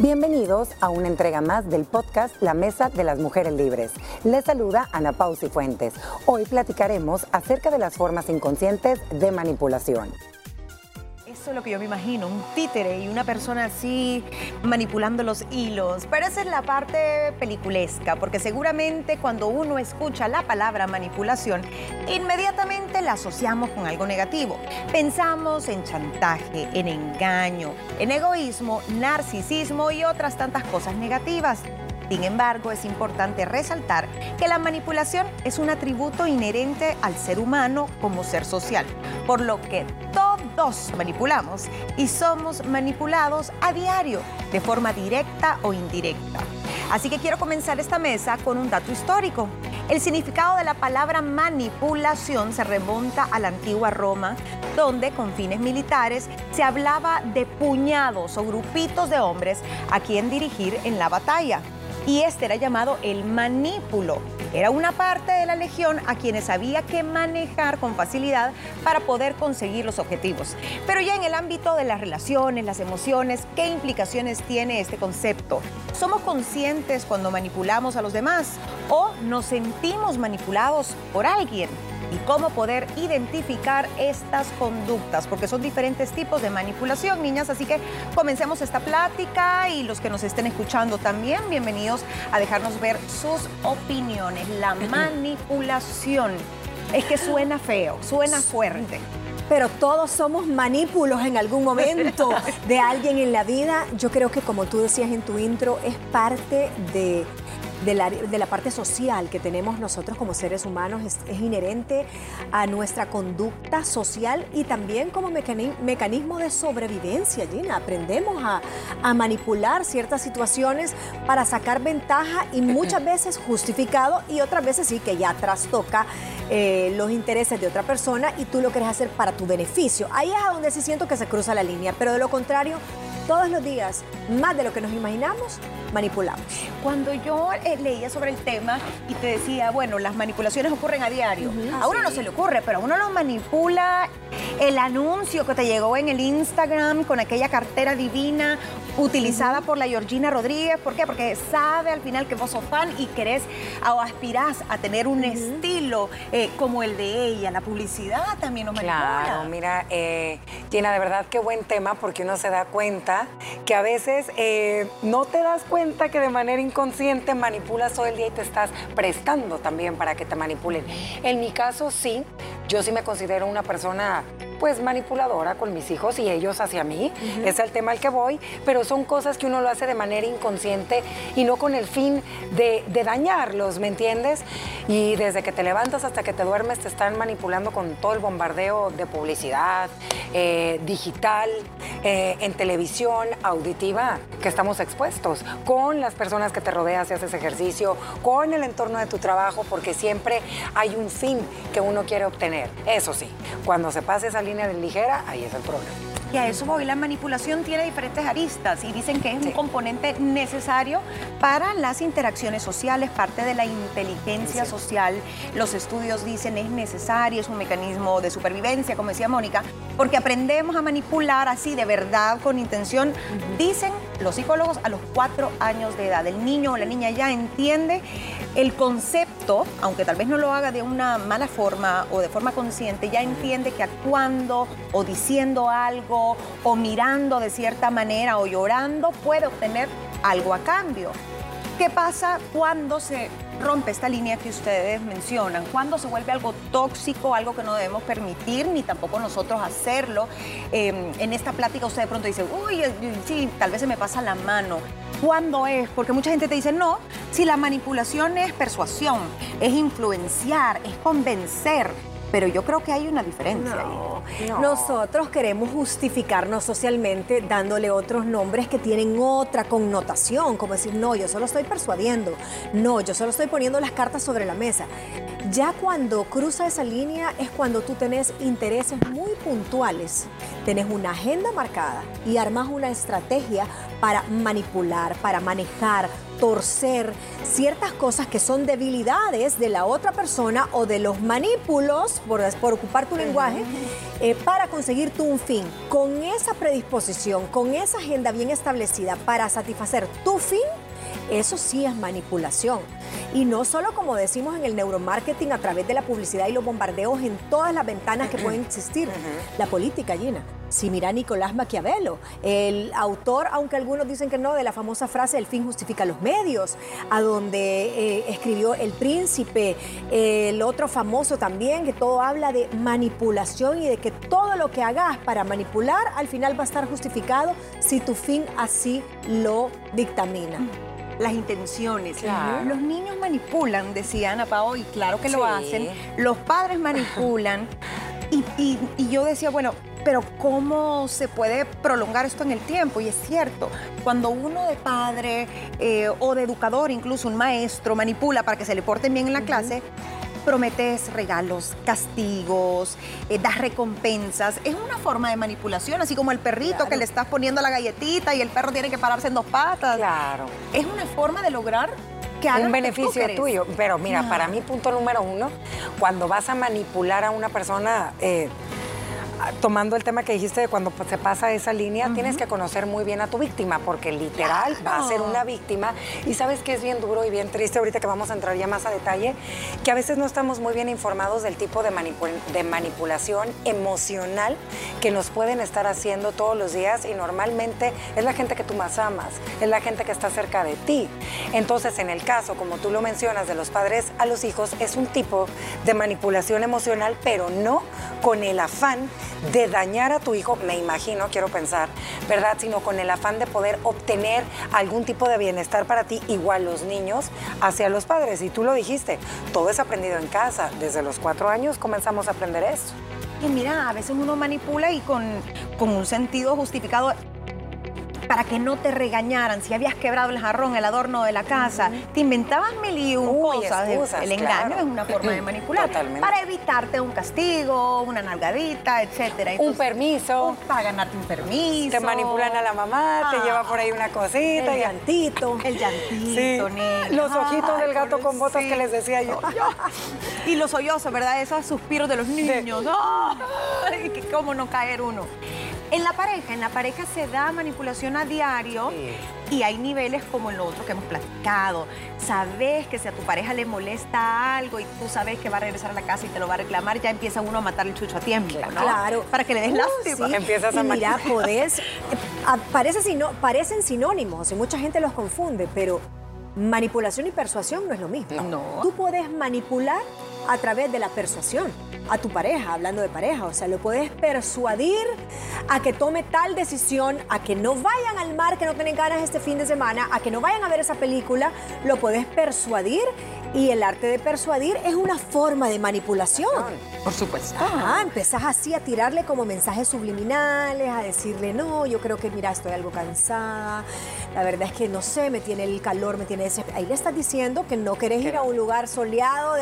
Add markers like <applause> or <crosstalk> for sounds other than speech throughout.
Bienvenidos a una entrega más del podcast La Mesa de las Mujeres Libres. Les saluda Ana Pausi Fuentes. Hoy platicaremos acerca de las formas inconscientes de manipulación. Eso es lo que yo me imagino, un títere y una persona así manipulando los hilos. Pero esa es la parte peliculesca, porque seguramente cuando uno escucha la palabra manipulación, inmediatamente la asociamos con algo negativo. Pensamos en chantaje, en engaño, en egoísmo, narcisismo y otras tantas cosas negativas. Sin embargo, es importante resaltar que la manipulación es un atributo inherente al ser humano como ser social, por lo que todos manipulamos y somos manipulados a diario, de forma directa o indirecta. Así que quiero comenzar esta mesa con un dato histórico. El significado de la palabra manipulación se remonta a la antigua Roma, donde con fines militares se hablaba de puñados o grupitos de hombres a quien dirigir en la batalla y este era llamado el manípulo. Era una parte de la legión a quienes había que manejar con facilidad para poder conseguir los objetivos. Pero ya en el ámbito de las relaciones, las emociones, ¿qué implicaciones tiene este concepto? ¿Somos conscientes cuando manipulamos a los demás o nos sentimos manipulados por alguien? Y cómo poder identificar estas conductas, porque son diferentes tipos de manipulación, niñas. Así que comencemos esta plática y los que nos estén escuchando también, bienvenidos a dejarnos ver sus opiniones. La manipulación es que suena feo, suena fuerte pero todos somos manípulos en algún momento <laughs> de alguien en la vida. Yo creo que como tú decías en tu intro, es parte de de la, parte social que tenemos nosotros como seres humanos es, inherente a nuestra conducta social y también como mecanismo de sobrevivencia, Gina. Aprendemos a, manipular ciertas situaciones para sacar ventaja y muchas <laughs> veces justificado y otras veces sí que ya trastoca eh, los intereses de otra persona y tú lo quieres hacer para tu beneficio. Ahí es a donde sí siento que se cruza la línea, pero de lo contrario, todos los días, más de lo que nos imaginamos, manipulamos. Cuando yo eh, leía sobre el tema y te decía, bueno, las manipulaciones ocurren a diario, a uno no se le ocurre, pero a uno lo manipula el anuncio que te llegó en el Instagram con aquella cartera divina utilizada por la Georgina Rodríguez. ¿Por qué? Porque sabe al final que vos sos fan y querés o aspirás a tener un estilo eh, como el de ella. La publicidad también nos manipula. Claro, mira, eh, Gina, de verdad qué buen tema porque uno se da cuenta que a veces eh, no te das cuenta que de manera inconsciente manipulas todo el día y te estás prestando también para que te manipulen. En mi caso, sí, yo sí me considero una persona pues manipuladora con mis hijos y ellos hacia mí. Es el tema al que voy, pero son cosas que uno lo hace de manera inconsciente y no con el fin de, dañarlos, ¿me entiendes? Y desde que te levantas hasta que te duermes te están manipulando con todo el bombardeo de publicidad, eh, digital, eh, en televisión, auditiva, que estamos expuestos, con las personas que te rodeas y haces ejercicio, con el entorno de tu trabajo, porque siempre hay un fin que uno quiere obtener. Eso sí, cuando se pase esa línea de ligera, ahí es el problema. Y a eso voy, la manipulación tiene diferentes aristas y dicen que es un componente necesario para las interacciones sociales, parte de la inteligencia social. Los estudios dicen es necesario, es un mecanismo de supervivencia, como decía Mónica, porque aprendemos a manipular así de verdad, con intención. Dicen los psicólogos a los cuatro años de edad. El niño o la niña ya entiende el concepto, aunque tal vez no lo haga de una mala forma o de forma consciente, ya entiende que actuando o diciendo algo o mirando de cierta manera o llorando puede obtener algo a cambio. ¿Qué pasa cuando se rompe esta línea que ustedes mencionan? ¿Cuándo se vuelve algo tóxico, algo que no debemos permitir, ni tampoco nosotros hacerlo? Em, en esta plática usted de pronto dice, uy, sí, tal vez se me pasa la mano. ¿Cuándo es? Porque mucha gente te dice, no, si la manipulación es persuasión, es influenciar, es convencer, pero yo creo que hay una diferencia ahí. Nosotros queremos justificarnos socialmente dándole otros nombres que tienen otra connotación, como decir, no, yo solo estoy persuadiendo, no, yo solo estoy poniendo las cartas sobre la mesa. Ya cuando cruza esa línea es cuando tú tenés intereses muy puntuales, tenés una agenda marcada y armas una estrategia para manipular, para manejar, torcer ciertas cosas que son debilidades de la otra persona o de los manipulos, por, por ocupar tu lenguaje, eh, para conseguir tú un fin. Con esa predisposición, con esa agenda bien establecida para satisfacer tu fin, eso sí es manipulación. Y no solo como decimos en el neuromarketing a través de la publicidad y los bombardeos en todas las ventanas que pueden existir. La política, Gina. Si mira Nicolás Maquiavelo, el autor, aunque algunos dicen que no, de la famosa frase el fin justifica los medios, a donde eh, escribió El Príncipe, el otro famoso también, que todo habla de manipulación y de que todo lo que hagas para manipular al final va a estar justificado si tu fin así lo dictamina las intenciones. Los niños manipulan, decía Ana Pao, y claro que lo hacen. Los padres manipulan. <laughs> Y, yo decía, bueno, pero ¿cómo se puede prolongar esto en el tiempo? Y es cierto, cuando uno de padre eh, o de educador, incluso un maestro, manipula para que se le porten bien en la clase, prometes regalos, castigos, eh, das recompensas. Es una forma de manipulación, así como el perrito que le estás poniendo la galletita y el perro tiene que pararse en dos patas. Claro. Es una forma de lograr que haga un beneficio tuyo. Pero mira, para mí, punto número uno, cuando vas a manipular a una persona, eh, tomando el tema que dijiste de cuando se pasa esa línea, tienes que conocer muy bien a tu víctima, porque literal va a ser una víctima. Y sabes que es bien duro y bien triste, ahorita que vamos a entrar ya más a detalle, que a veces no estamos muy bien informados del tipo de, de manipulación emocional que nos pueden estar haciendo todos los días y normalmente es la gente que tú más amas, es la gente que está cerca de ti. Entonces, en el caso, como tú lo mencionas, de los padres a los hijos, es un tipo de manipulación emocional, pero no con el afán de dañar a tu hijo, me imagino, quiero pensar, ¿verdad? Sino con el afán de poder obtener algún tipo de bienestar para ti, igual los niños, hacia los padres. Y tú lo dijiste, todo es aprendido en casa. Desde los cuatro años comenzamos a aprender eso. Y mira, a veces uno manipula y con, con un sentido justificado para que no te regañaran si habías quebrado el jarrón, el adorno de la casa. Te inventaban mil y un cosas. el engaño es una forma de manipular. Totalmente. Para evitarte un castigo, una nalgadita, etcétera. un permiso. Para ganarte un permiso. Te manipulan a la mamá, te lleva por ahí una cosita. El llantito. El llantito, Los ojitos del gato con botas que les decía yo. y los sollozos, ¿verdad? Esos suspiros de los niños. Ay, cómo no caer uno. En la pareja, en la pareja se da manipulación a diario y hay niveles como el otro que hemos platicado. Sabes que si a tu pareja le molesta algo y tú sabes que va a regresar a la casa y te lo va a reclamar, ya empieza uno a matar el chucho a tiempo, ¿no? Claro. Para que le des uh, lástima. Empiezas a Mira, podés, eh, parecen sinónimos y mucha gente los confunde, pero manipulación y persuasión no es lo mismo. No. Tú puedes manipular a través de la persuasión a tu pareja, hablando de pareja. O sea, lo puedes persuadir a que tome tal decisión, a que no vayan al mar, que no tienen ganas este fin de semana, a que no vayan a ver esa película. Lo puedes persuadir y el arte de persuadir es una forma de manipulación. Por supuesto. Ah, empezás así a tirarle como mensajes subliminales, a decirle, no, yo creo que, mira, estoy algo cansada, la verdad es que no sé, me tiene el calor, me tiene ese... Ahí le estás diciendo que no querés ir a un lugar soleado.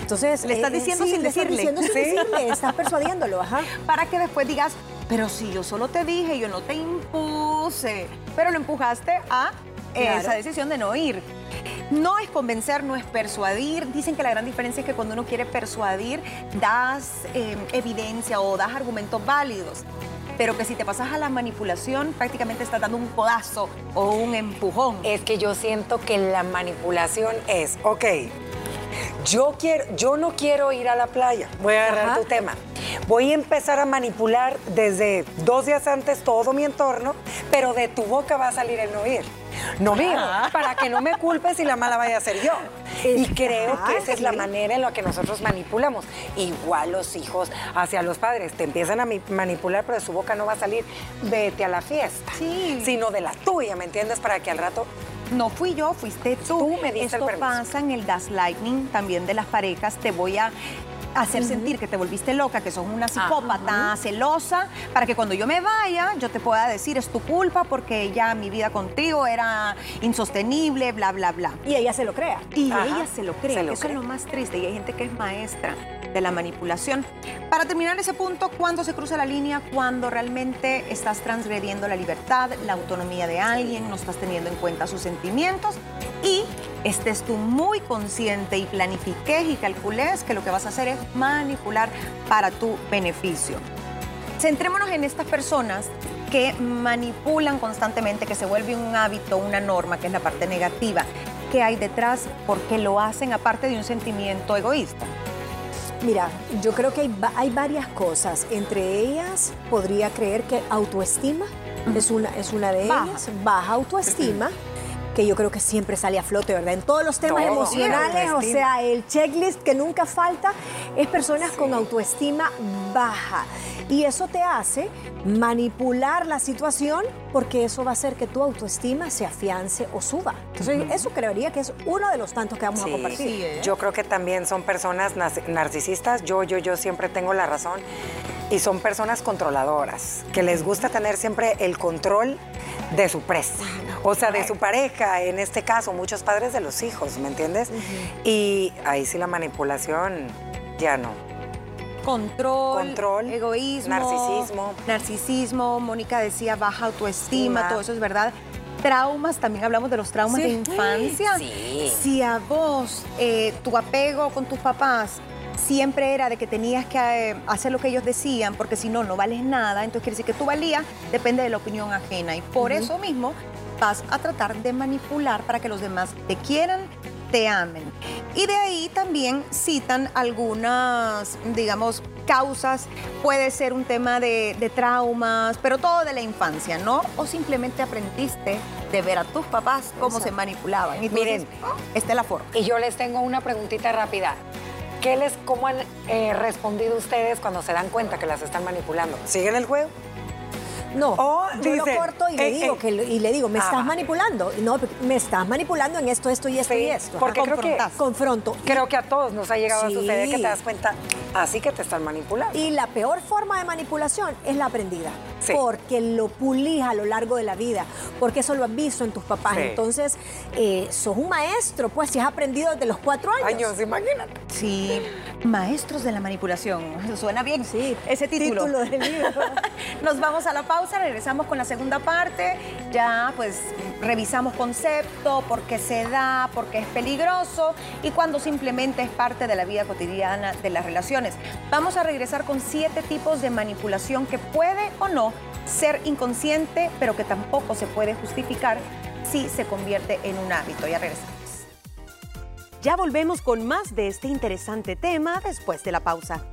Entonces... Le estás eh, diciendo sin decirle. Estás diciendo sin decirle, estás persuadiéndolo, ajá. Para que después digas, pero si yo solo te dije, yo no te impuse, pero lo empujaste a esa decisión de no ir. No es convencer, no es persuadir. Dicen que la gran diferencia es que cuando uno quiere persuadir, das em, evidencia o das argumentos válidos. Pero que si te pasas a la manipulación, prácticamente estás dando un codazo o un empujón. Es que yo siento que la manipulación es, ok, yo, quiero, yo no quiero ir a la playa. Voy a agarrar tu tema. Voy a empezar a manipular desde dos días antes todo mi entorno, pero de tu boca va a salir el no ir. No miro, para que no me culpes y la mala vaya a ser yo. Y creo que esa es la manera en la que nosotros manipulamos. Igual los hijos hacia los padres te empiezan a manipular, pero de su boca no va a salir vete a la fiesta, sino de la tuya, ¿me entiendes? Para que al rato no fui yo, fuiste tú. Tú me diste Esto pasa en el gaslighting también de las parejas. Te voy a hacer sentir que te volviste loca, que sos una psicópata, celosa, para que cuando yo me vaya, yo te pueda decir, es tu culpa porque ya mi vida contigo era insostenible, bla, bla, bla. Y ella se lo crea. Y ella se lo cree, eso es lo más triste. Y hay gente que es maestra de la manipulación. Para terminar ese punto, ¿cuándo se cruza la línea? Cuando realmente estás transgrediendo la libertad, la autonomía de alguien, no estás teniendo en cuenta sus sentimientos y estés tú muy consciente y planifiques y calcules que lo que vas a hacer es manipular para tu beneficio. Centrémonos en estas personas que manipulan constantemente, que se vuelve un hábito, una norma, que es la parte negativa. ¿Qué hay detrás? ¿Por qué lo hacen aparte de un sentimiento egoísta? Mira, yo creo que hay, varias cosas. Entre ellas, podría creer que autoestima es, una, es una de ellas. Baja autoestima que yo creo que siempre sale a flote, ¿verdad? En todos los temas emocionales, o sea, el checklist que nunca falta es personas con autoestima baja. Y eso te hace manipular la situación porque eso va a hacer que tu autoestima se afiance o suba. Entonces, eso creería que es uno de los tantos que vamos a compartir. ¿eh? Yo creo que también son personas narcisistas. Yo, yo, yo siempre tengo la razón. Y son personas controladoras, que les gusta tener siempre el control de su presa, o sea, de su pareja, en este caso, muchos padres de los hijos, ¿me entiendes? Y ahí sí la manipulación ya no. Control, Control, egoísmo, narcisismo. Narcisismo, Mónica decía baja autoestima, todo eso es verdad traumas, también hablamos de los traumas de infancia. Sí. Si a vos eh, tu apego con tus papás siempre era de que tenías que eh, hacer lo que ellos decían, porque si no, no vales nada. Entonces quiere decir que tu valía depende de la opinión ajena. Y por eso mismo vas a tratar de manipular para que los demás te quieran, te amen. Y de ahí también citan algunas, digamos, causas. Puede ser un tema de, traumas, pero todo de la infancia, ¿no? O simplemente aprendiste de ver a tus papás cómo se manipulaban. Y Miren, oh, esta es la forma. Y yo les tengo una preguntita rápida. ¿Qué les, ¿Cómo han eh, respondido ustedes cuando se dan cuenta que las están manipulando? ¿Siguen el juego? No, yo lo corto y le digo, que, y le digo, me estás manipulando. No, me estás manipulando en esto, esto y esto y esto. Porque creo que confronto. Creo que a todos nos ha llegado a suceder que te das cuenta, así que te están manipulando. Y la peor forma de manipulación es la aprendida. Porque lo pulís a lo largo de la vida, porque eso lo has visto en tus papás. Entonces, eh, sos un maestro, pues si has aprendido desde los cuatro años. Años, imagínate. Sí, maestros de la manipulación. Suena bien, sí. Ese título. título del libro. <laughs> Nos vamos a la pausa regresamos con la segunda parte. Ya pues revisamos concepto, por qué se da, por qué es peligroso y cuando simplemente es parte de la vida cotidiana de las relaciones. Vamos a regresar con siete tipos de manipulación que puede o no ser inconsciente, pero que tampoco se puede justificar si se convierte en un hábito. Ya regresamos. Ya volvemos con más de este interesante tema después de la pausa.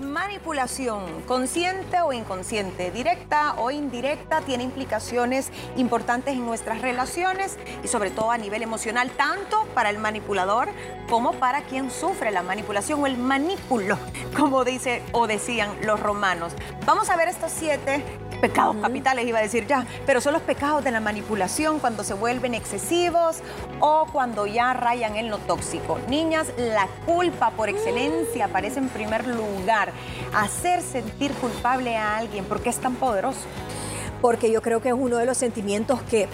Manipulación, consciente o inconsciente, directa o indirecta, tiene implicaciones importantes en nuestras relaciones y sobre todo a nivel emocional, tanto para el manipulador como para quien sufre la manipulación o el manipulo, <laughs> como dice o decían los romanos. Vamos a ver estos siete pecados capitales, iba a decir ya, pero son los pecados de la manipulación cuando se vuelven excesivos o cuando ya rayan en lo tóxico. Niñas, la culpa por excelencia aparece en primer lugar. Hacer sentir culpable a alguien, porque es tan poderoso? Porque yo creo que es uno de los sentimientos que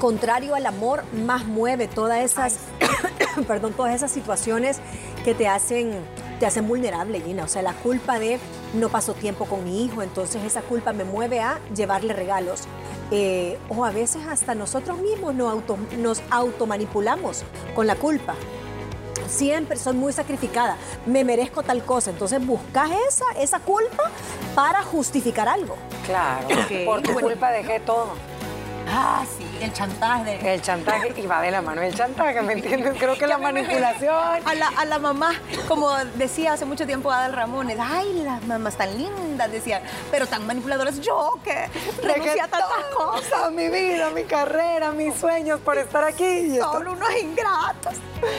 contrario al amor, más mueve todas esas, <coughs> perdón, todas esas situaciones que te hacen te hacen vulnerable, Gina. O sea, la culpa de no paso tiempo con mi hijo, entonces esa culpa me mueve a llevarle regalos. Eh, o a veces hasta nosotros mismos nos, auto, nos automanipulamos con la culpa. Siempre soy muy sacrificada, me merezco tal cosa. Entonces buscas esa, esa culpa para justificar algo. Claro, por tu culpa dejé todo. Ah, sí, el chantaje. El chantaje, y va de la mano el chantaje, ¿me entiendes? Creo que la manipulación. A la, a la, mamá, como decía hace mucho tiempo Adal Ramones, ay, las mamás tan lindas, decían, pero tan manipuladoras. Yo que renuncié a tantas cosas. Mi vida, mi carrera, mis sueños por estar aquí. Son unos ingratos.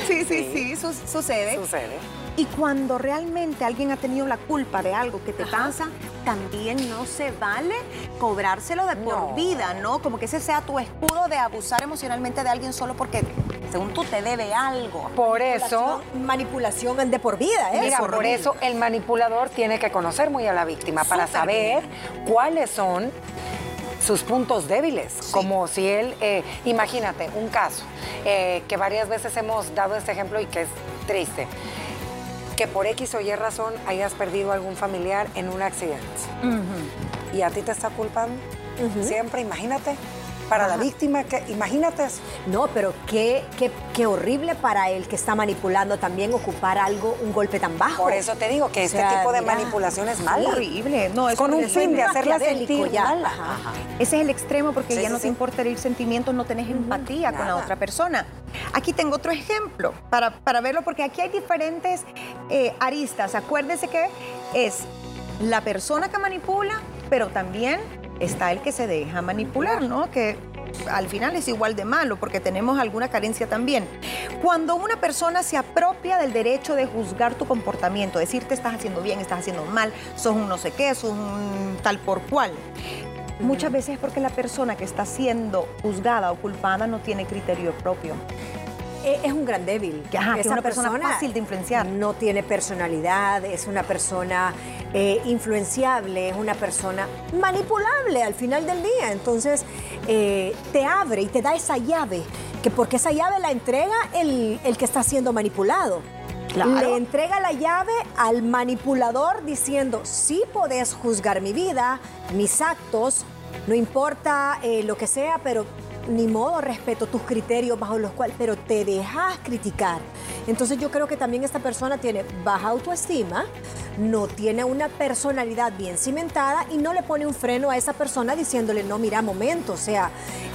Sí, sí, sí, sucede. Sucede. Y cuando realmente alguien ha tenido la culpa de algo que te pasa, también no se vale cobrárselo de por vida, ¿no? Como que ese sea tu escudo de abusar emocionalmente de alguien solo porque según tú te debe algo. Por eso, Manipulación de por vida, ¿eh? mira, por eso el manipulador tiene que conocer muy a la víctima para saber cuáles son sus puntos débiles, como si él, eh, imagínate, un caso, eh, que varias veces hemos dado este ejemplo y que es triste, que por X o Y razón hayas perdido algún familiar en un accidente. Y a ti te está culpando, siempre, imagínate, para la víctima, que, imagínate eso. No, pero qué, qué, qué horrible para el que está manipulando también ocupar algo, un golpe tan bajo. Por eso te digo que O este sea, tipo de mira, manipulación es mala. Horrible. No, es Con un fin de hacerla sentir ya. mal. Ajá. Ajá. Ese es el extremo porque Sí, ya sí, no sí. te importa herir sentimientos, no tenés empatía con la otra persona. Aquí tengo otro ejemplo para, para verlo porque aquí hay diferentes eh, aristas. Acuérdese que es la persona que manipula, pero también está el que se deja manipular, ¿no? Que al final es igual de malo porque tenemos alguna carencia también. Cuando una persona se apropia del derecho de juzgar tu comportamiento, decirte estás haciendo bien, estás haciendo mal, sos un no sé qué, sos un tal por cual. Muchas veces es porque la persona que está siendo juzgada o culpada no tiene criterio propio. Eh, Es un gran débil. Ajá, es una persona fácil de influenciar. No tiene personalidad, es una persona eh, influenciable, es una persona manipulable al final del día. Entonces, eh, te abre y te da esa llave, que porque esa llave la entrega el, el que está siendo manipulado. Claro. Le entrega la llave al manipulador diciendo, sí podés juzgar mi vida, mis actos, no importa eh, lo que sea, pero ni modo respeto tus criterios bajo los cuales, pero te dejas criticar. Entonces yo creo que también esta persona tiene baja autoestima, no tiene una personalidad bien cimentada y no le pone un freno a esa persona diciéndole, no, mira, momento, o sea,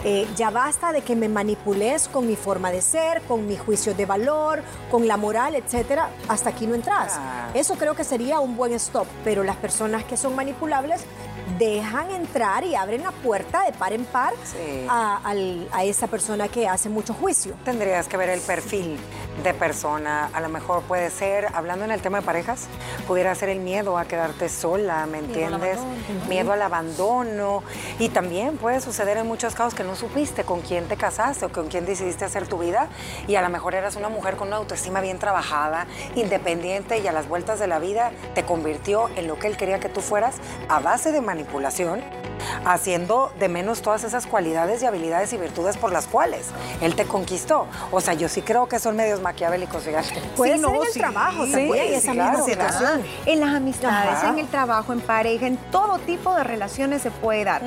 eh, ya basta de que me manipules con mi forma de ser, con mi juicio de valor, con la moral, etcétera, hasta aquí no entras. Ah. Eso creo que sería un buen stop, pero las personas que son manipulables dejan entrar y abren la puerta de par en par Sí. a, al- a esa persona que hace mucho juicio. Tendrías que ver el perfil de persona. A lo mejor puede ser, hablando en el tema de parejas, pudiera ser el miedo a quedarte sola, ¿me entiendes? Miedo al abandono. Y también puede suceder en muchos casos que no supiste con quién te casaste o con quién decidiste hacer tu vida. Y a lo mejor eras una mujer con una autoestima bien trabajada, independiente y a las vueltas de la vida te convirtió en lo que él quería que tú fueras a base de manipulación haciendo de menos todas esas cualidades y habilidades y virtudes por las cuales él te conquistó. O sea, yo sí creo que son medios maquiavélicos, fíjate. Puede Sí, ser no, en el sí, trabajo sí, también, sí, esa claro, misma Se da situación. En las amistades, Ajá. en el trabajo, en pareja, en todo tipo de relaciones se puede dar.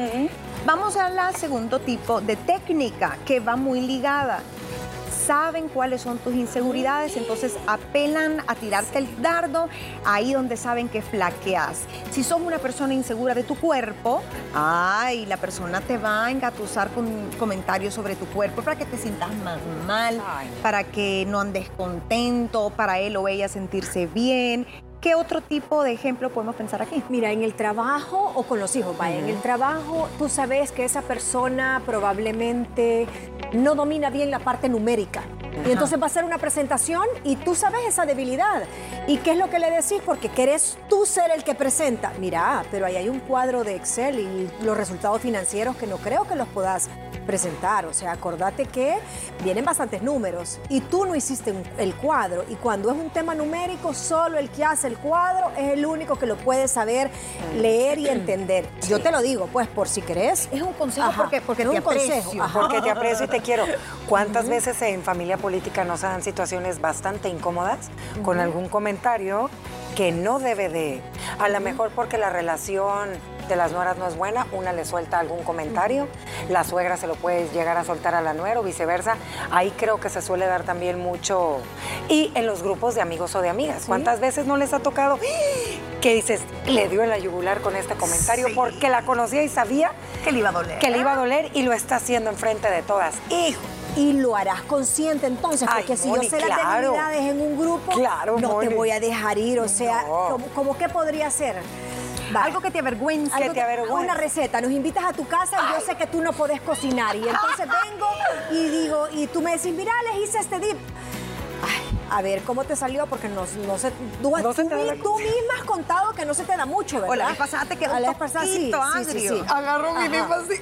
Vamos a la segundo tipo de técnica que va muy ligada. Saben cuáles son tus inseguridades, entonces apelan a tirarte el dardo ahí donde saben que flaqueas. Si sos una persona insegura de tu cuerpo, ay, la persona te va a engatusar con comentarios sobre tu cuerpo para que te sientas más mal, para que no andes contento, para él o ella sentirse bien. ¿Qué otro tipo de ejemplo podemos pensar aquí? Mira, en el trabajo o con los hijos, vaya, en el trabajo tú sabes que esa persona probablemente no domina bien la parte numérica. Y entonces va a hacer una presentación y tú sabes esa debilidad. ¿Y qué es lo que le decís? Porque querés tú ser el que presenta. Mira, pero ahí hay un cuadro de Excel y los resultados financieros que no creo que los puedas presentar. O sea, acordate que vienen bastantes números y tú no hiciste un- el cuadro. Y cuando es un tema numérico, solo el que hace el cuadro es el único que lo puede saber leer y entender. Yo te lo digo, pues, por si querés. Es un consejo Ajá, porque, porque es te un consejo, ajá. Porque te aprecio y te quiero. ¿Cuántas veces en familia política nos dan situaciones bastante incómodas con algún comentario que no debe de? A lo mejor porque la relación de las nueras no es buena, una le suelta algún comentario, la suegra se lo puede llegar a soltar a la nuera o viceversa. Ahí creo que se suele dar también mucho. Y en los grupos de amigos o de amigas. ¿Cuántas veces no les ha tocado que dices, le dio en la yugular con este comentario Sí. porque la conocía y sabía que le iba a doler. que le iba a doler y lo está haciendo enfrente de todas. Hijo, Y lo harás consciente entonces, Ay, porque si Moni, yo sé las debilidades en un grupo, Claro, no te voy a dejar ir. O sea, No. ¿cómo, cómo qué podría ser? Algo que te avergüenza. Que te avergüenza. Una receta, nos invitas a tu casa y yo sé que tú no podés cocinar. Y entonces <laughs> vengo y digo, y tú me decís, mira, les hice este dip. Ay, a ver cómo te salió, porque no, no se, tú, No se tú te da mi- la- tú misma has contado que no se te da mucho, ¿verdad? O la vez pasada te quedó un la poquito sí, sí, sí. Agarró mi misma así.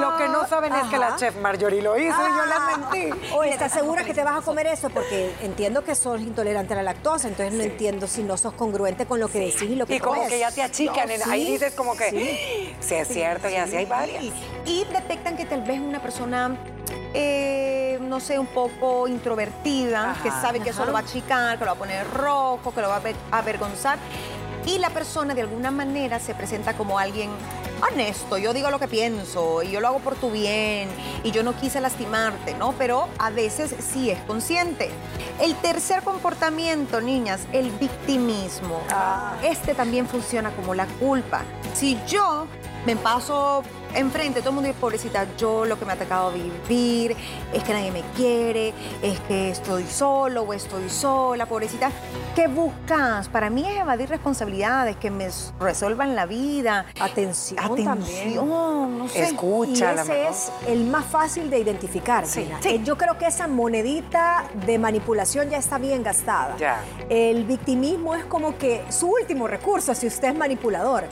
Lo que no saben es que la chef Marjorie lo hizo y yo Ah. les mentí. Oye, ¿estás segura que te vas a comer eso? Porque entiendo que sos intolerante a la lactosa, entonces no entiendo si no sos congruente con lo que decís y lo que Y como comes. que ya te achican, en- Sí, ahí dices como que, sí, es cierto, y así hay varias. Y, y detectan que tal vez una persona, eh, no sé, un poco introvertida, Ajá, que sabe que eso ajá. lo va a achicar, que lo va a poner rojo, que lo va a aver- avergonzar. Y la persona de alguna manera se presenta como alguien honesto, yo digo lo que pienso y yo lo hago por tu bien y yo no quise lastimarte, ¿no? Pero a veces sí es consciente. El tercer comportamiento, niñas, el victimismo. Ah. Este también funciona como la culpa. Si yo me paso enfrente, todo el mundo dice, pobrecita, yo lo que me ha tocado vivir, es que nadie me quiere, es que estoy solo o estoy sola, pobrecita. ¿Qué buscas? Para mí es evadir responsabilidades, que me resuelvan la vida. Atención. Atención, no sé. Escucha, Y ese es el más fácil de identificar. Sí, Gina. sí. Eh, Yo creo que esa monedita de manipulación ya está bien gastada. Ya. El victimismo es como que su último recurso si usted es manipulador.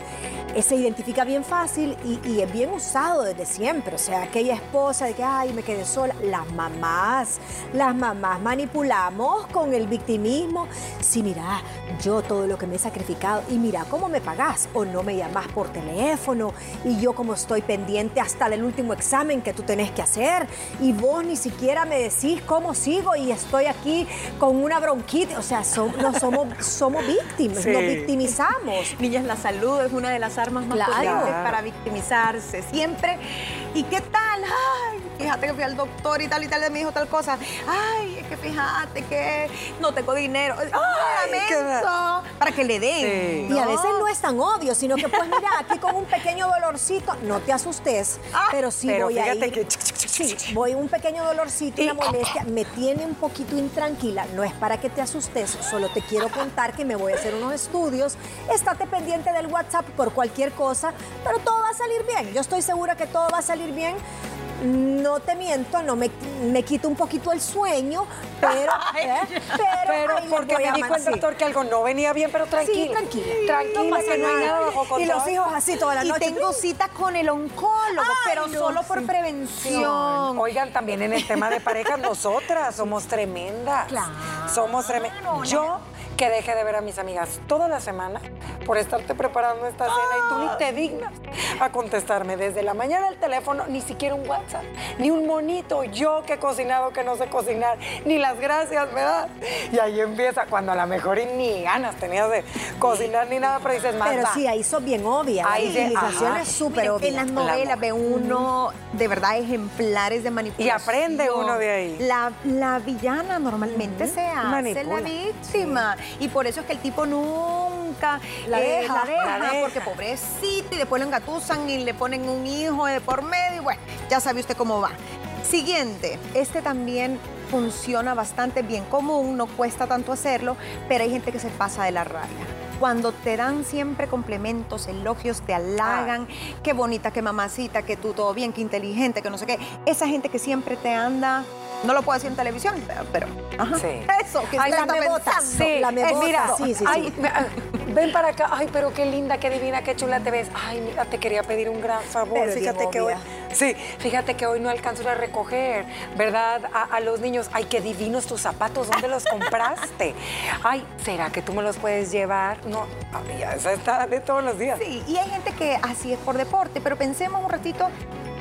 Eh, Se identifica bien fácil y, y es bien usado desde siempre. O sea, aquella esposa de que, ay, me quedé sola. Las mamás, las mamás manipulamos con el victimismo. Sí, mira, yo todo lo que me he sacrificado y mira cómo me pagás o no me llamás por teléfono y yo como estoy pendiente hasta del último examen que tú tenés que hacer y vos ni siquiera me decís cómo sigo y estoy aquí con una bronquitis. O sea, no somos, somos víctimas, Sí. nos victimizamos. Niñas, la salud es una de las armas más Claro. potentes para victimizarse. Siempre. ¿Y qué tal? Fíjate que fui al doctor y tal y tal, y me dijo tal cosa. Ay, es que fíjate que no tengo dinero. Ay, qué lamento. Para que le den. Sí. Y a veces no es tan obvio, sino que pues mira, aquí con un pequeño dolorcito, no te asustes, Ah, pero sí pero voy a fíjate ir. que- Sí, voy un pequeño dolorcito, una molestia, me tiene un poquito intranquila, no es para que te asustes, solo te quiero contar que me voy a hacer unos estudios, estate pendiente del WhatsApp por cualquier cosa, pero todo va a salir bien, yo estoy segura que todo va a salir bien. No te miento, no me, me quito un poquito el sueño, pero, <laughs> ¿eh? pero, porque me dijo el doctor que algo no venía bien, pero tranquila. Sí, tranquila. Tranquila, que no hay nada. bajo control. Y los hijos así toda la Y noche. tengo cita con el oncólogo, Ay, pero no, solo por sí. prevención. Oigan, también en el tema de parejas, nosotras somos tremendas. <laughs> Claro. Somos tremendas. Yo que dejé de ver a mis amigas toda la semana por estarte preparando esta cena y tú ni te dignas a contestarme desde la mañana el teléfono, ni siquiera un WhatsApp, ni un monito. Yo que he cocinado, que no sé cocinar, ni las gracias, ¿verdad? Y ahí empieza cuando a lo mejor y ni ganas tenías de cocinar ni nada, pero dices más. Pero sí, ahí sos bien obvia. Ahí la utilización es súper obvia. En las La novelas ve uno de verdad ejemplares de manipulación. aprende uno de ahí. La, la villana normalmente se hace Manipula. la víctima. Y por eso es que el tipo nunca La deja, la deja, la deja. porque pobrecito, y después lo engatusan y le ponen un hijo de por medio. Y bueno, ya sabe usted cómo va. Siguiente, este también funciona bastante bien común, no cuesta tanto hacerlo, pero hay gente que se pasa de la raya. Cuando te dan siempre complementos, elogios, te halagan, qué bonita, qué mamacita, que tú todo bien, qué inteligente, que no sé qué. Esa gente que siempre te anda, no lo puedo decir en televisión, pero, ajá, Sí. eso, que Ay, la me pensando. Sí, la me mira, Sí, sí, sí. Ay, ah, ven para acá. Ay, pero qué linda, qué divina, qué chula te ves. Ay, mira, te quería pedir un gran favor. Pero fíjate que hoy. Sí, fíjate que hoy no alcanzo a recoger, ¿verdad? A, a los niños. Ay, qué divinos tus zapatos. ¿Dónde los compraste? <laughs> Ay, ¿será que tú me los puedes llevar? No, ya, esa está de todos los días. Sí, y hay gente que así es por deporte, pero pensemos un ratito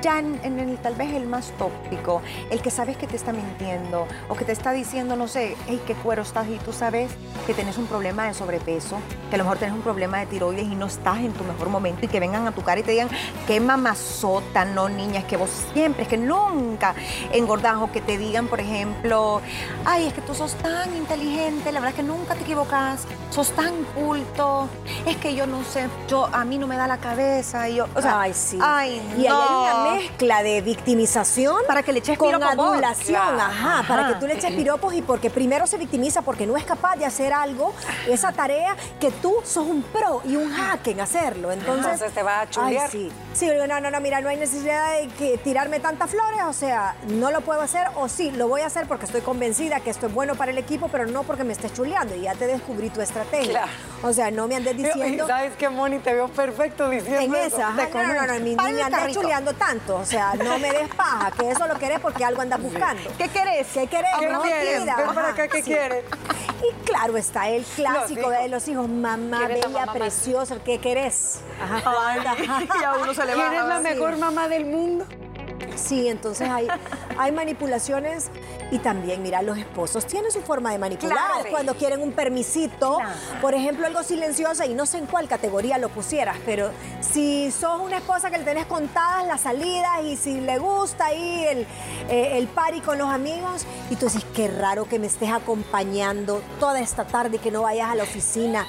ya en, en el tal vez el más tópico, el que sabes que te está mintiendo o que te está diciendo, no sé, hey, qué cuero estás y tú sabes que tienes un problema de sobrepeso, que a lo mejor tienes un problema de tiroides y no estás en tu mejor momento y que vengan a tu cara y te digan, qué mamazota, no niña, es que vos siempre, es que nunca engordás o que te digan, por ejemplo, ay, es que tú sos tan inteligente, la verdad es que nunca te equivocas, sos tan culto, es que yo no sé, yo a mí no me da la cabeza, y yo, o sea, ay, sí. ay, y ahí hay no. una mezcla de victimización Para que le eches con adulación, Claro. ajá, para que tú le eches piropos y porque primero se victimiza porque no es capaz de hacer algo, esa tarea que tú sos un pro y un hack en hacerlo. Entonces, Entonces te va a chulear. Sí. Sí, no, no, no, mira, no hay necesidad de que tirarme tantas flores, o sea, no lo puedo hacer, o sí, lo voy a hacer porque estoy convencida que esto es bueno para el equipo, pero no porque me estés chuleando y ya te descubrí tu estrategia. Claro. O sea, no me andes diciendo... ¿Sabes qué, Moni? Te veo perfecto diciendo En eso. esa, ajá, no, no, no, convenzo. ni, el andes chuleando tanto, o sea, no me des paja, que eso lo querés porque algo andas buscando. ¿Qué querés? ¿Qué querés? ¿Qué No, quieres? mira, para acá, ¿qué sí. quieres? Y claro, está el clásico de los hijos, mamá ¿Quién es la bella, mamá preciosa, ¿qué querés? Ajá. <laughs> y a uno se le ¿Quién baja. es la sí. mejor mamá del mundo? Sí, entonces hay, <laughs> hay manipulaciones y también, mira, los esposos tienen su forma de manipular Claro. cuando quieren un permisito, Claro. por ejemplo, algo silencioso y no sé en cuál categoría lo pusieras, pero si sos una esposa que le tenés contadas las salidas y si le gusta ahí el, eh, el party con los amigos y tú dices, qué raro que me estés acompañando toda esta tarde y que no vayas a la oficina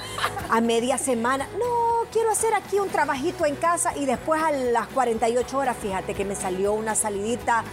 a media semana. No, quiero hacer aquí un trabajito en casa y después a las 48 horas, fíjate que me salió una salidita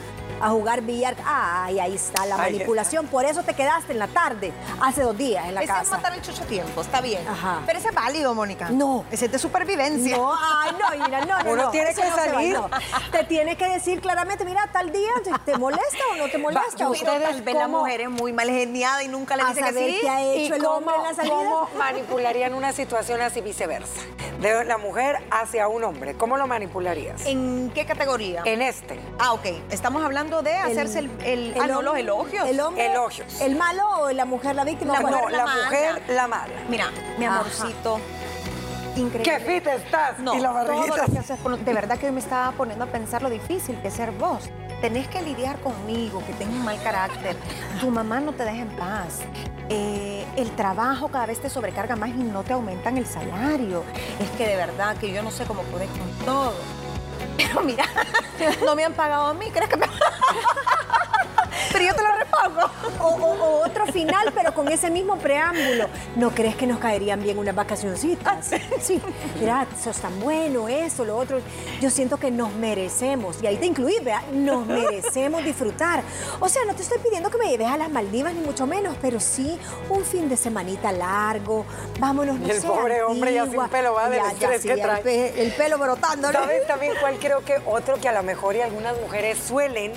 a jugar billar. Ay, ahí está la manipulación. Por eso te quedaste en la tarde, hace dos días en la Ese es casa. matar el chucho tiempo, está bien. Ajá. Pero ese es válido, Mónica. No. Ese es de supervivencia. No, ay, no, mira, no, no, Uno no, tiene que no salir. no. Te tiene que decir claramente, mira, tal día, ¿te molesta o no te molesta? O- ustedes vez la mujer es muy mal geniada y nunca le A dice que sí. qué ha ¿Y hecho el cómo, hombre en la salida. cómo manipularían una situación así viceversa? De la mujer hacia un hombre. ¿Cómo lo manipularías? ¿En qué categoría? En este. Ah, ok. Estamos hablando de hacerse el... el, ah, no, los elogios. El hombre, Elogios. ¿El malo o la mujer la víctima? No, mujer la la mala. mujer, la mala. Mira, mi Ajá. Increíble. ¡Qué fit estás! No, y la barriguita. de verdad que me estaba poniendo a pensar lo difícil que es ser vos. Tenés que lidiar conmigo, que tengo un mal carácter. Tu mamá no te deja en paz. Eh, el trabajo cada vez te sobrecarga más y no te aumentan el salario. Es que de verdad que yo no sé cómo podés con todo. Pero mira, <laughs> no me han pagado a mí, ¿crees que me... <laughs> <laughs> Pero yo te lo repongo. O, o- o otro final, pero con ese mismo preámbulo. ¿No crees que nos caerían bien unas vacacioncitas? Sí. Mira, sos tan bueno, eso, lo otro. Yo siento que nos merecemos, y ahí te incluí, ¿verdad? Nos merecemos disfrutar. O sea, no te estoy pidiendo que me lleves a las Maldivas, ni mucho menos, pero sí un fin de semanita largo. Vámonos, no Y el sé, pobre hombre ya sin pelo va del Ya, ya, sí, que trae. El, pe- el pelo brotando, ¿no? ¿Sabes también cuál creo que otro que a lo mejor y algunas mujeres suelen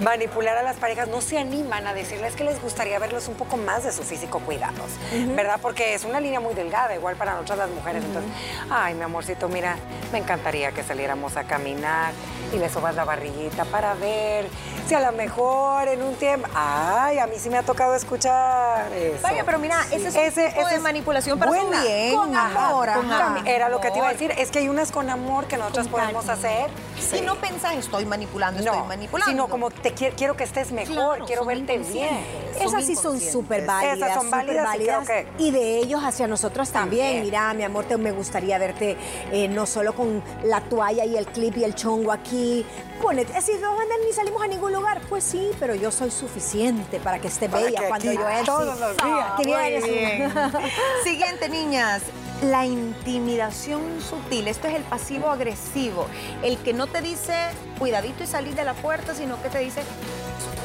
manipular a las parejas, no se animan a decirles que les gustaría verlos un poco más de su físico cuidados, ¿verdad? Porque es una línea muy delgada, igual para nosotras las mujeres. Entonces, ay, mi amorcito, mira, me encantaría que saliéramos a caminar y le subas la barriguita para ver si a lo mejor en un tiempo, ay, a mí sí me ha tocado escuchar eso. Vaya, pero mira, ese es un Ese- tipo ese de manipulación para su buena, bien. Con amor, Ajá, con ajá. amor. Era lo que te iba a decir, es que hay unas con amor que nosotras Con podemos cariño. hacer. Si no pensás, estoy manipulando, No, estoy manipulando. sino como te quiero, quiero que estés mejor, Claro, quiero verte bien. Esas sí son súper válidas. Esas son válidas y creo que- Y de ellos hacia nosotros también. También. Mira, mi amor, te, me gustaría verte eh, no solo con la toalla y el clip y el chongo aquí. Ponete, es decir, no a ni salimos a ningún lugar. Pues sí, pero yo soy suficiente para que esté Para bella que cuando yo entre. todos los días. Qué bien, bien. <laughs> Siguiente, niñas. La intimidación sutil. Esto es el pasivo agresivo. El que no te dice cuidadito y salir de la puerta, sino que te dice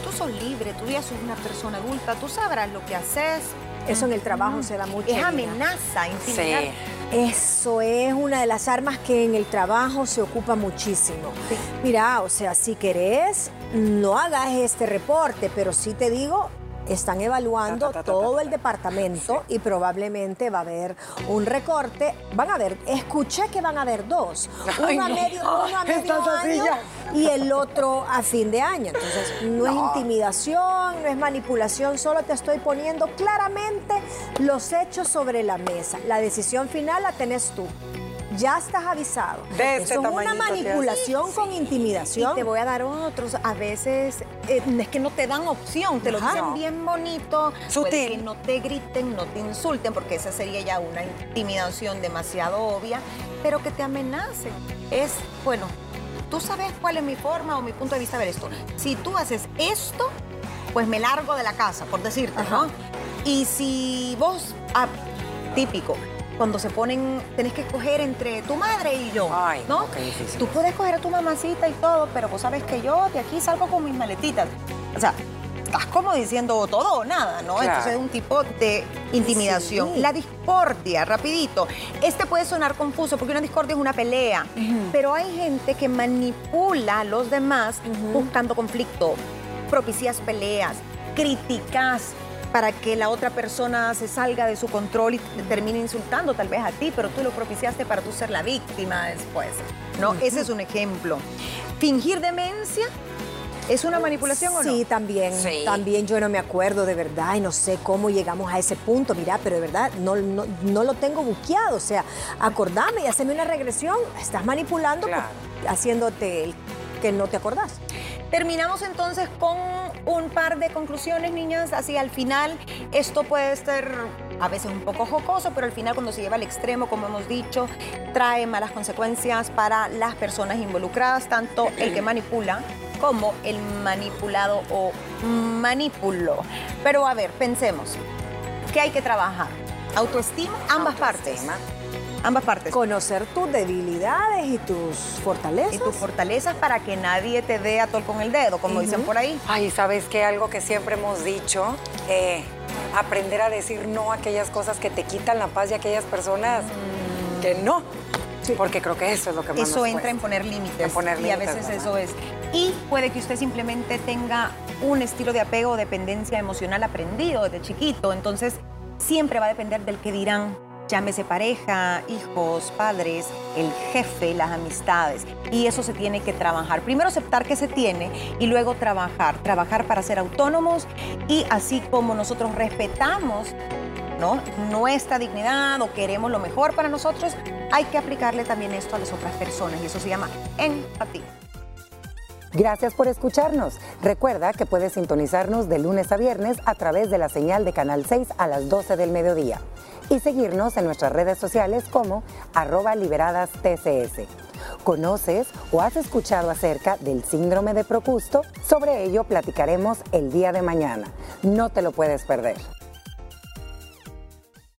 tú sos libre, tú ya sos una persona adulta, tú sabrás lo que haces. Eso en el trabajo se da mucho. Es amenaza, intimidar. Sí. Eso es una de las armas que en el trabajo se ocupa muchísimo. Mira, o sea, si querés, no hagas este reporte, pero sí te digo, están evaluando Ta, ta, ta, ta, todo el ta. departamento y probablemente va a haber un recorte. Van a ver, escuché que van a haber dos. Uno Ay, a no. medio, uno a medio año. Y el otro a fin de año. Entonces, no, es intimidación, no es manipulación, solo te estoy poniendo claramente los hechos sobre la mesa. La decisión final la tenés tú. Ya estás avisado. De este Eso es una manipulación con Y intimidación. te voy a dar otros. A veces eh, es que no te dan opción, te lo Ajá. dicen bien bonito. Sutil. Puede que no te griten, no te insulten, porque esa sería ya una intimidación demasiado obvia, pero que te amenacen. Es, bueno, tú sabes cuál es mi forma o mi punto de vista de ver esto. Si tú haces esto, pues me largo de la casa, por decirte, ¿no? Y si vos, ah, típico, cuando se ponen, tenés que escoger entre tu madre y yo, Ay, ¿no? no, qué difícil. Tú puedes escoger a tu mamacita y todo, pero vos sabes que yo de aquí salgo con mis maletitas. O sea, estás como diciendo todo o nada, ¿no? Claro. Entonces es un tipo de intimidación. Sí. La discordia, rapidito. Este puede sonar confuso porque una discordia es una pelea, pero hay gente que manipula a los demás buscando conflicto, propicias peleas, criticas para que la otra persona se salga de su control y te termine insultando tal vez a ti, pero tú lo propiciaste para tú ser la víctima después. ¿No? Ese es un ejemplo. Fingir demencia es una manipulación o no? Sí, también. Sí. También yo no me acuerdo de verdad y no sé cómo llegamos a ese punto. Mira, pero de verdad no, no, no lo tengo buqueado. O sea, acordame y haceme una regresión. Estás manipulando Claro. pues, haciéndote el que no te acordás. Terminamos entonces con un par de conclusiones, niñas. Así al final, esto puede ser a veces un poco jocoso, pero al final cuando se lleva al extremo, como hemos dicho, trae malas consecuencias para las personas involucradas, tanto el que manipula como el manipulado o manipulo. Pero a ver, pensemos, ¿qué hay que trabajar? Autoestima, ambas partes. Autoestima. Ambas partes. Conocer tus debilidades y tus fortalezas. y tus fortalezas para que nadie te dé a tol con el dedo, como dicen por ahí. Ay, ¿sabes qué? Algo que siempre hemos dicho, eh, aprender a decir no a aquellas cosas que te quitan la paz y a aquellas personas que no. Porque creo que eso es lo que más Eso nos entra en poner límites. En poner y a límites, veces ¿verdad? eso es. Y puede que usted simplemente tenga un estilo de apego o dependencia emocional aprendido desde chiquito. Entonces, siempre va a depender del que dirán. Llámese pareja, hijos, padres, el jefe, las amistades. Y eso se tiene que trabajar. Primero aceptar que se tiene y luego trabajar. Trabajar para ser autónomos y así como nosotros respetamos ¿no? nuestra dignidad o queremos lo mejor para nosotros, hay que aplicarle también esto a las otras personas y eso se llama empatía. Gracias por escucharnos. Recuerda que puedes sintonizarnos de lunes a viernes a través de la señal de Canal 6 a las 12 del mediodía y seguirnos en nuestras redes sociales como arroba liberadas TCS. ¿Conoces o has escuchado acerca del síndrome de Procusto? Sobre ello platicaremos el día de mañana. No te lo puedes perder.